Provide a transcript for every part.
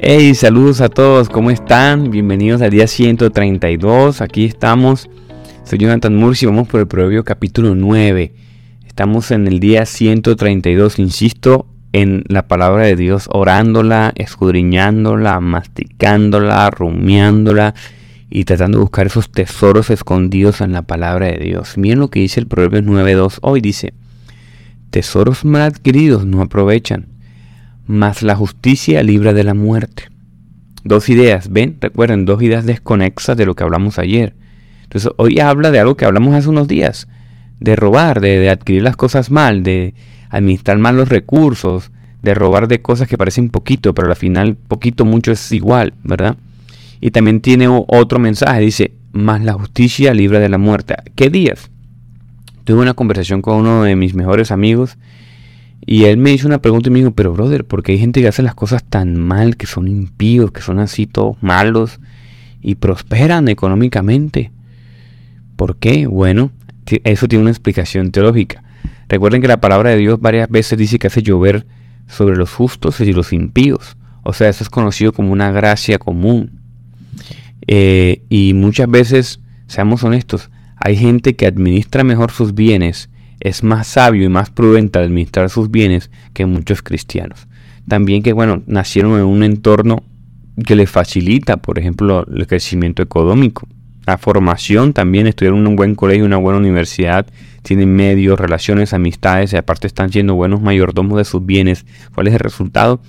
Hey, saludos a todos, ¿cómo están? Bienvenidos al día 132. Aquí estamos. Soy Jonathan Murci, vamos por el Proverbio capítulo 9. Estamos en el día 132, insisto, en la palabra de Dios, orándola, escudriñándola, masticándola, rumiándola y tratando de buscar esos tesoros escondidos en la palabra de Dios. Miren lo que dice el Proverbio 9.2 hoy, dice, tesoros mal adquiridos no aprovechan más la justicia libra de la muerte. Dos ideas, ven, recuerden, dos ideas desconexas de lo que hablamos ayer. Entonces hoy habla de algo que hablamos hace unos días, de robar, de, adquirir las cosas mal, de administrar mal los recursos, de robar de cosas que parecen poquito, pero al final poquito, mucho es igual, ¿verdad? Y también tiene otro mensaje, dice, más la justicia libra de la muerte. ¿Qué días? Tuve una conversación con uno de mis mejores amigos y él me hizo una pregunta y me dijo, pero brother, porque hay gente que hace las cosas tan mal, que son impíos, que son así todos malos y prosperan económicamente? ¿Por qué? Bueno, eso tiene una explicación teológica. Recuerden que la palabra de Dios varias veces dice que hace llover sobre los justos y los impíos. O sea, eso es conocido como una gracia común. Eh, y muchas veces, seamos honestos, hay gente que administra mejor sus bienes es más sabio y más prudente administrar sus bienes que muchos cristianos. También que, bueno, nacieron en un entorno que les facilita, por ejemplo, el crecimiento económico. La formación también, estudiaron en un buen colegio, una buena universidad, tienen medios, relaciones, amistades, y aparte están siendo buenos mayordomos de sus bienes. ¿Cuál es el resultado?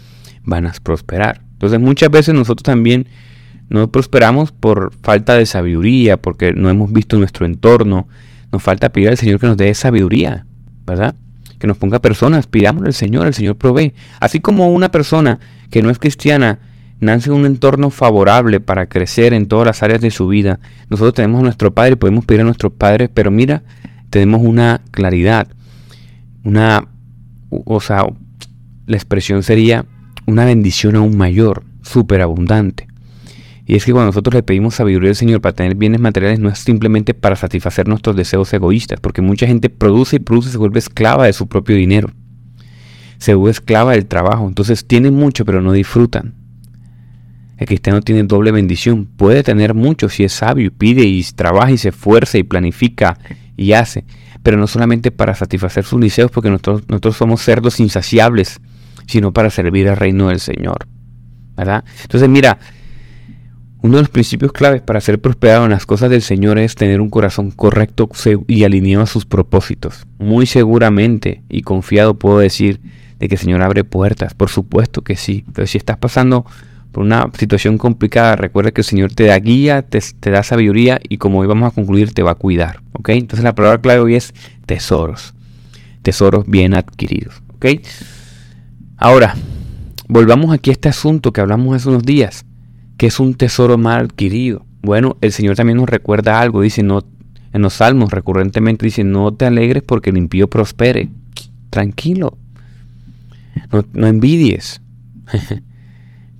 Van a prosperar. Entonces muchas veces nosotros también no prosperamos por falta de sabiduría, porque no hemos visto nuestro entorno, nos falta pedir al Señor que nos dé sabiduría, ¿verdad? Que nos ponga personas, pidámosle al Señor, el Señor provee. Así como una persona que no es cristiana nace en un entorno favorable para crecer en todas las áreas de su vida, nosotros tenemos a nuestro Padre, podemos pedir a nuestros padres, pero mira, tenemos una claridad, una, o sea, la expresión sería una bendición aún mayor, superabundante. Y es que cuando nosotros le pedimos sabiduría al Señor para tener bienes materiales, no es simplemente para satisfacer nuestros deseos egoístas, porque mucha gente produce y produce y se vuelve esclava de su propio dinero. Se vuelve esclava del trabajo. Entonces tienen mucho, pero no disfrutan. El cristiano tiene doble bendición. Puede tener mucho si es sabio, pide y trabaja y se esfuerza y planifica y hace. Pero no solamente para satisfacer sus deseos, porque nosotros, nosotros somos cerdos insaciables, sino para servir al reino del Señor. ¿Verdad? Entonces mira, uno de los principios claves para ser prosperado en las cosas del Señor es tener un corazón correcto y alineado a sus propósitos. Muy seguramente y confiado puedo decir de que el Señor abre puertas, por supuesto que sí. Pero si estás pasando por una situación complicada, recuerda que el Señor te da guía, te, da sabiduría y como hoy vamos a concluir, te va a cuidar. ¿ok? Entonces la palabra clave hoy es tesoros. Tesoros bien adquiridos. ¿ok? Ahora, volvamos aquí a este asunto que hablamos hace unos días que es un tesoro mal adquirido. Bueno, el Señor también nos recuerda algo, dice, no, en los salmos recurrentemente dice, no te alegres porque el impío prospere. Tranquilo. No, envidies.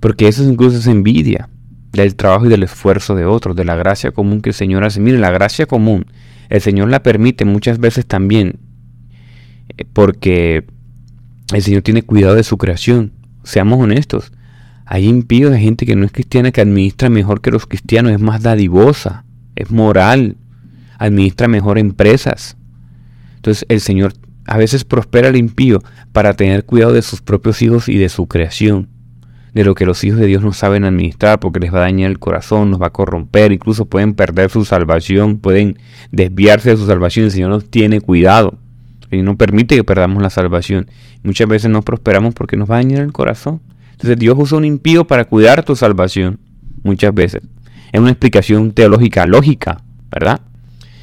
porque eso incluso es envidia del trabajo y del esfuerzo de otros, de la gracia común que el Señor hace. Mire, la gracia común, el Señor la permite muchas veces también eh, porque el Señor tiene cuidado de su creación. Seamos honestos. Hay impíos de gente que no es cristiana que administra mejor que los cristianos, es más dadivosa, es moral, administra mejor empresas. Entonces el Señor a veces prospera al impío para tener cuidado de sus propios hijos y de su creación, de lo que los hijos de Dios no saben administrar porque les va a dañar el corazón, nos va a corromper, incluso pueden perder su salvación, pueden desviarse de su salvación, el Señor nos tiene cuidado. y no permite que perdamos la salvación. Muchas veces no prosperamos porque nos va a dañar el corazón. Entonces Dios usa un impío para cuidar tu salvación, muchas veces. Es una explicación teológica lógica, ¿verdad?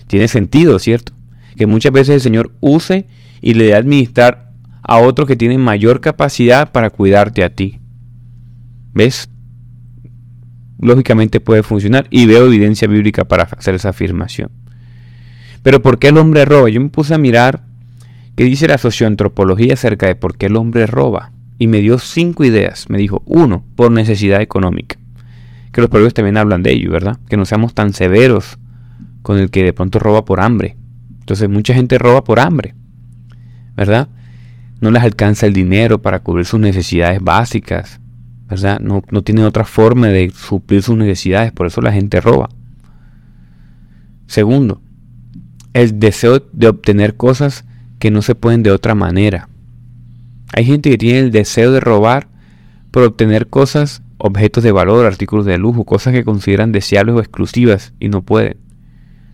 Tiene sentido, ¿cierto? Que muchas veces el Señor use y le dé a administrar a otros que tienen mayor capacidad para cuidarte a ti. ¿Ves? Lógicamente puede funcionar y veo evidencia bíblica para hacer esa afirmación. Pero ¿por qué el hombre roba? Yo me puse a mirar qué dice la socioantropología acerca de por qué el hombre roba y me dio cinco ideas. Me dijo, uno, por necesidad económica. Que los proverbios también hablan de ello, ¿verdad? Que no seamos tan severos con el que de pronto roba por hambre. Entonces mucha gente roba por hambre, ¿verdad? No les alcanza el dinero para cubrir sus necesidades básicas. ¿verdad? No, no tienen otra forma de suplir sus necesidades, por eso la gente roba. Segundo, el deseo de obtener cosas que no se pueden de otra manera. Hay gente que tiene el deseo de robar por obtener cosas, objetos de valor, artículos de lujo, cosas que consideran deseables o exclusivas y no pueden.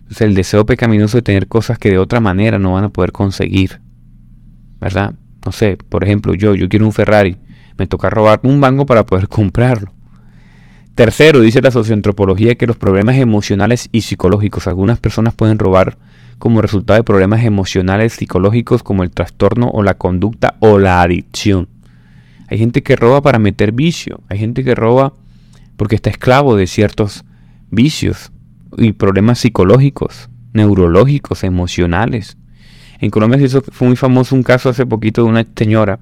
Entonces el deseo pecaminoso de tener cosas que de otra manera no van a poder conseguir. ¿Verdad? No sé, por ejemplo, yo, yo quiero un Ferrari, me toca robar un banco para poder comprarlo. Tercero, dice la socioantropología que los problemas emocionales y psicológicos, algunas personas pueden robar como resultado de problemas emocionales psicológicos como el trastorno o la conducta o la adicción. Hay gente que roba para meter vicio, hay gente que roba porque está esclavo de ciertos vicios y problemas psicológicos, neurológicos, emocionales. En Colombia se hizo, fue muy famoso un caso hace poquito de una señora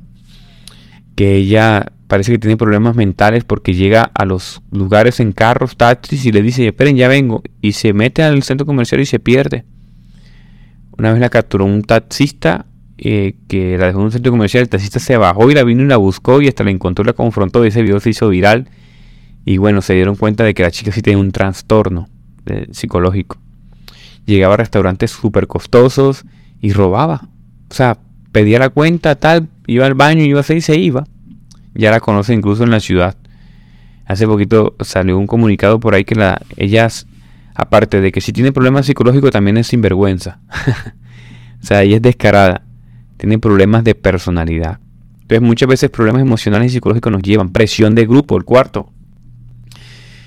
que ella parece que tiene problemas mentales porque llega a los lugares en carros, taxis y le dice, esperen, ya vengo, y se mete al centro comercial y se pierde. Una vez la capturó un taxista eh, que la dejó en un centro comercial. El taxista se bajó y la vino y la buscó y hasta la encontró y la confrontó. Y ese video se hizo viral. Y bueno, se dieron cuenta de que la chica sí tenía un trastorno eh, psicológico. Llegaba a restaurantes súper costosos y robaba. O sea, pedía la cuenta, tal, iba al baño, iba a hacer y se iba. Ya la conoce incluso en la ciudad. Hace poquito salió un comunicado por ahí que la, ellas Aparte de que si tiene problemas psicológicos también es sinvergüenza. o sea, ella es descarada. Tiene problemas de personalidad. Entonces muchas veces problemas emocionales y psicológicos nos llevan. Presión de grupo, el cuarto.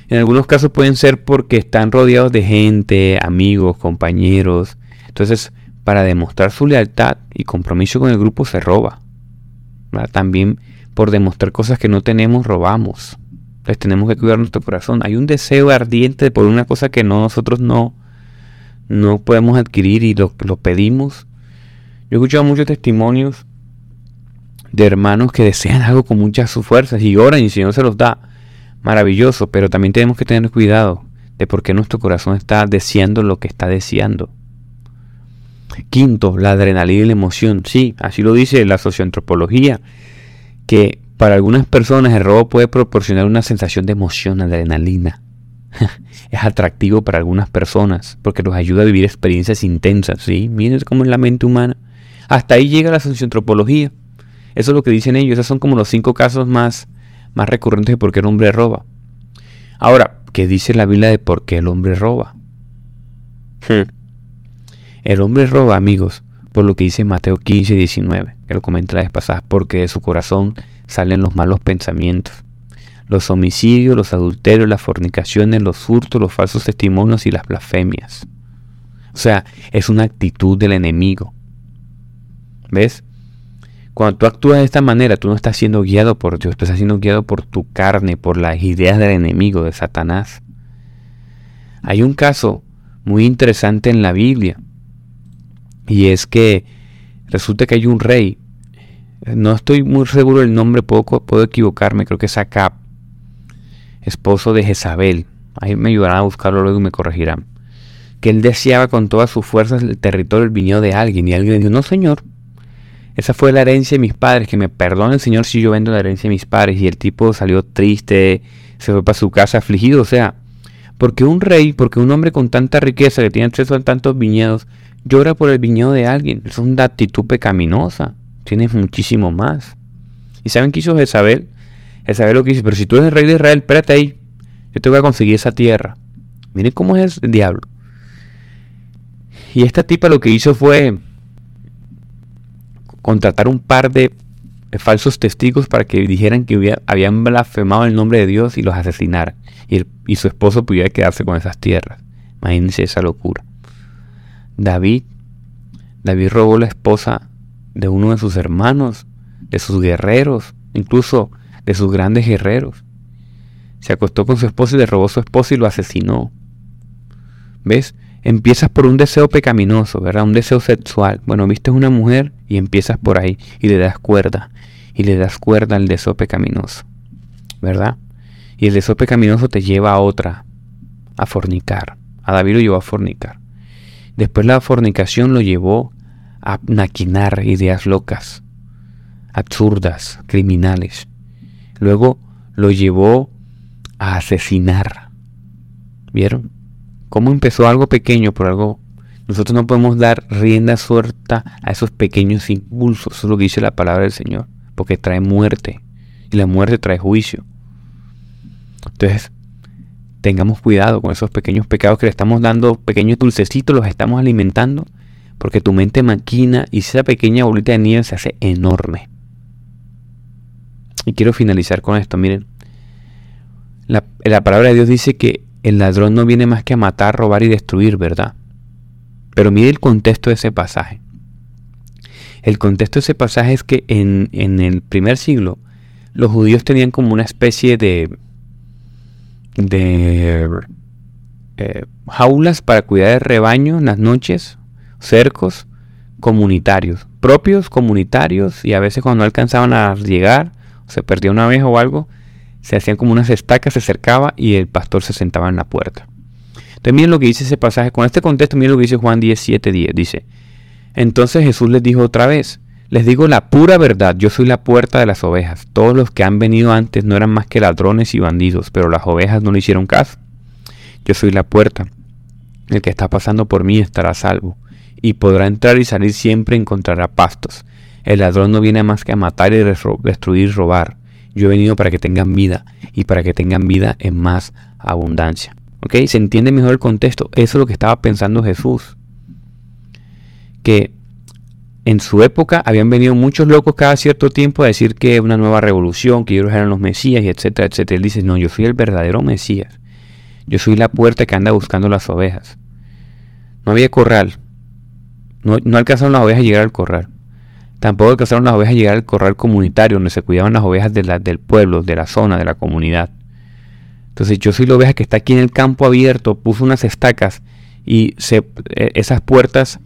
En algunos casos pueden ser porque están rodeados de gente, amigos, compañeros. Entonces, para demostrar su lealtad y compromiso con el grupo se roba. También por demostrar cosas que no tenemos, robamos. Entonces tenemos que cuidar nuestro corazón. Hay un deseo ardiente por una cosa que nosotros no, no podemos adquirir y lo, lo pedimos. Yo he escuchado muchos testimonios de hermanos que desean algo con muchas fuerzas y oran y el Señor se los da. Maravilloso, pero también tenemos que tener cuidado de por qué nuestro corazón está deseando lo que está deseando. Quinto, la adrenalina y la emoción. Sí, así lo dice la socioantropología, que para algunas personas el robo puede proporcionar una sensación de emoción, adrenalina. es atractivo para algunas personas porque los ayuda a vivir experiencias intensas. ¿sí? Miren cómo es la mente humana. Hasta ahí llega la socioantropología. Eso es lo que dicen ellos. Esos son como los cinco casos más, más recurrentes de por qué el hombre roba. Ahora, ¿qué dice la Biblia de por qué el hombre roba? Hmm. El hombre roba, amigos, por lo que dice Mateo 15, 19, que lo comenta la vez porque de su corazón salen los malos pensamientos. Los homicidios, los adulterios, las fornicaciones, los hurtos, los falsos testimonios y las blasfemias. O sea, es una actitud del enemigo. ¿Ves? Cuando tú actúas de esta manera, tú no estás siendo guiado por Dios, tú estás siendo guiado por tu carne, por las ideas del enemigo, de Satanás. Hay un caso muy interesante en la Biblia, y es que resulta que hay un rey no estoy muy seguro del nombre, puedo, puedo equivocarme, creo que es Acab, esposo de Jezabel. Ahí me ayudarán a buscarlo luego y me corregirán. Que él deseaba con todas sus fuerzas el territorio del viñedo de alguien. Y alguien dijo, no señor, esa fue la herencia de mis padres, que me perdone el Señor si yo vendo la herencia de mis padres. Y el tipo salió triste, se fue para su casa afligido. O sea, porque un rey, porque un hombre con tanta riqueza que tiene acceso a tantos viñedos, llora por el viñedo de alguien. Es una actitud pecaminosa tienes muchísimo más. ¿Y saben qué hizo Jezabel? Jezabel lo que dice, pero si tú eres el rey de Israel, espérate ahí, yo te voy a conseguir esa tierra. Miren cómo es el diablo. Y esta tipa lo que hizo fue contratar un par de falsos testigos para que dijeran que habían blasfemado el nombre de Dios y los asesinaran. Y, y su esposo pudiera quedarse con esas tierras. Imagínense esa locura. David, David robó la esposa de uno de sus hermanos, de sus guerreros, incluso de sus grandes guerreros. Se acostó con su esposa y le robó su esposa y lo asesinó. ¿Ves? Empiezas por un deseo pecaminoso, ¿verdad? Un deseo sexual. Bueno, viste una mujer y empiezas por ahí y le das cuerda. Y le das cuerda al deseo pecaminoso. ¿Verdad? Y el deseo pecaminoso te lleva a otra, a fornicar. A David lo llevó a fornicar. Después la fornicación lo llevó a maquinar ideas locas, absurdas, criminales. Luego lo llevó a asesinar. ¿Vieron? ¿Cómo empezó algo pequeño por algo? Nosotros no podemos dar rienda suelta a esos pequeños impulsos. Eso es lo que dice la palabra del Señor. Porque trae muerte. Y la muerte trae juicio. Entonces, tengamos cuidado con esos pequeños pecados que le estamos dando, pequeños dulcecitos, los estamos alimentando, porque tu mente maquina y esa pequeña bolita de nieve se hace enorme. Y quiero finalizar con esto, miren. La, la palabra de Dios dice que el ladrón no viene más que a matar, robar y destruir, ¿verdad? Pero mire el contexto de ese pasaje. El contexto de ese pasaje es que en, en el primer siglo los judíos tenían como una especie de, de eh, jaulas para cuidar de rebaño en las noches, cercos comunitarios, propios comunitarios, y a veces cuando no alcanzaban a llegar, se perdía una vez o algo, se hacían como unas estacas, se acercaba y el pastor se sentaba en la puerta. Entonces miren lo que dice ese pasaje, con este contexto miren lo que dice Juan 17, 10, dice, entonces Jesús les dijo otra vez, les digo la pura verdad, yo soy la puerta de las ovejas. Todos los que han venido antes no eran más que ladrones y bandidos, pero las ovejas no le hicieron caso. Yo soy la puerta. El que está pasando por mí estará salvo, y podrá entrar y salir siempre encontrará pastos. El ladrón no viene más que a matar y destruir y robar. Yo he venido para que tengan vida, y para que tengan vida en más abundancia. ¿Ok? ¿Se entiende mejor el contexto? Eso es lo que estaba pensando Jesús. Que en su época habían venido muchos locos cada cierto tiempo a decir que una nueva revolución, que ellos eran los Mesías, y etcétera, etcétera. Él dice, no, yo soy el verdadero Mesías. Yo soy la puerta que anda buscando las ovejas. No había corral. No, alcanzaron las ovejas a llegar al corral. Tampoco alcanzaron las ovejas a llegar al corral comunitario, donde se cuidaban las ovejas de del pueblo, de la zona, de la comunidad. Entonces yo soy la oveja que está aquí en el campo abierto, puso unas estacas y eh, esas puertas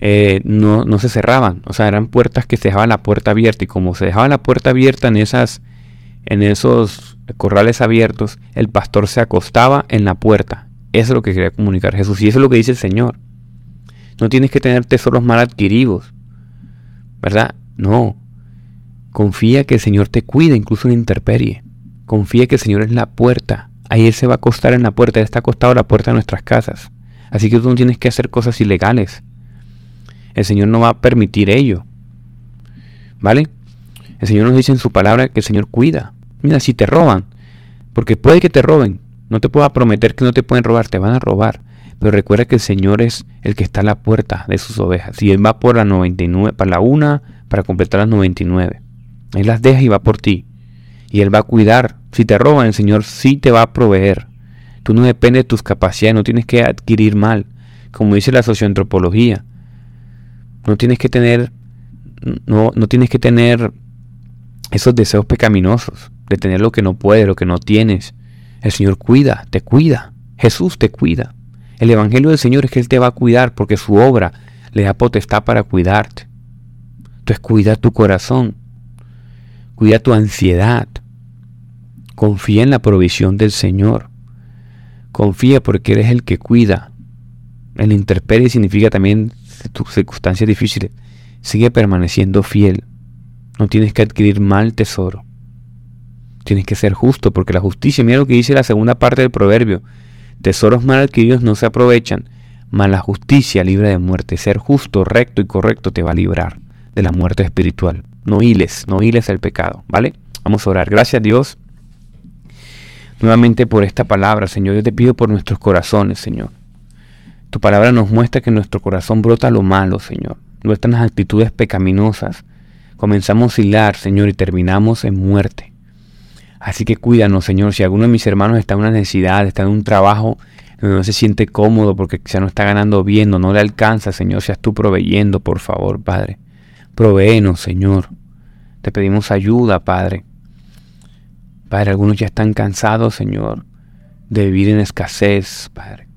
eh, no, no, se cerraban, o sea, eran puertas que se dejaban la puerta abierta y como se dejaba la puerta abierta en esas en esos corrales abiertos, el pastor se acostaba en la puerta. Eso es lo que quería comunicar Jesús y eso es lo que dice el Señor. No tienes que tener tesoros mal adquiridos, ¿verdad? No. Confía que el Señor te cuida, incluso en interperie. Confía que el Señor es la puerta. Ahí Él se va a acostar en la puerta. Él está acostado a la puerta de nuestras casas. Así que tú no tienes que hacer cosas ilegales. El Señor no va a permitir ello. ¿Vale? El Señor nos dice en su palabra que el Señor cuida. Mira, si te roban, porque puede que te roben, no te puedo prometer que no te pueden robar, te van a robar. Pero recuerda que el Señor es el que está a la puerta de sus ovejas. Y Él va por la 99, para la una, para completar las 99. Él las deja y va por ti. Y Él va a cuidar. Si te roban, el Señor sí te va a proveer. Tú no dependes de tus capacidades, no tienes que adquirir mal. Como dice la socioantropología, no tienes que tener, no, no tienes que tener esos deseos pecaminosos de tener lo que no puedes, lo que no tienes. El Señor cuida, te cuida. Jesús te cuida. El Evangelio del Señor es que Él te va a cuidar porque su obra le da potestad para cuidarte. Entonces cuida tu corazón, cuida tu ansiedad. Confía en la provisión del Señor. Confía porque eres el que cuida. El interperie significa también tus circunstancias difíciles, sigue permaneciendo fiel. No tienes que adquirir mal tesoro. Tienes que ser justo, porque la justicia, mira lo que dice la segunda parte del proverbio. Tesoros mal adquiridos no se aprovechan, mas la justicia libre de muerte. Ser justo, recto y correcto te va a librar de la muerte espiritual. No hiles, no hiles el pecado, ¿vale? Vamos a orar. Gracias Dios nuevamente por esta palabra, Señor. Yo te pido por nuestros corazones, Señor. Tu palabra nos muestra que en nuestro corazón brota lo malo, Señor. Nuestras actitudes pecaminosas. Comenzamos a hilar, Señor, y terminamos en muerte. Así que cuídanos, Señor. Si alguno de mis hermanos está en una necesidad, está en un trabajo donde no se siente cómodo porque ya no está ganando bien o no le alcanza, Señor, seas tú proveyendo, por favor, Padre. Provéenos, Señor. Te pedimos ayuda, Padre. Padre, algunos ya están cansados, Señor, de vivir en escasez, Padre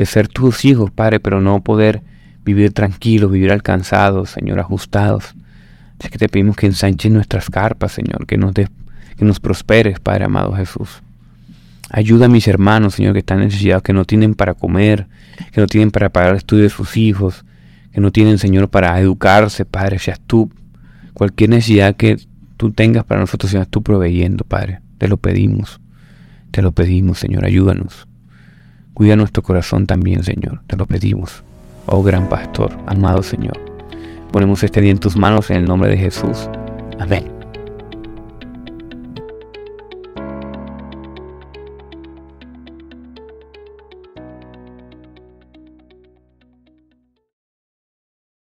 de ser tus hijos, Padre, pero no poder vivir tranquilos, vivir alcanzados, Señor, ajustados. Así que te pedimos que ensanches nuestras carpas, Señor, que nos, que nos prosperes, Padre amado Jesús. Ayuda a mis hermanos, Señor, que están necesitados, que no tienen para comer, que no tienen para pagar el estudio de sus hijos, que no tienen, Señor, para educarse, Padre, seas tú. Cualquier necesidad que tú tengas para nosotros, seas tú proveyendo, Padre. Te lo pedimos. Te lo pedimos, Señor. Ayúdanos. Cuida nuestro corazón también, Señor. Te lo pedimos. Oh gran pastor, amado Señor. Ponemos este día en tus manos en el nombre de Jesús. Amén.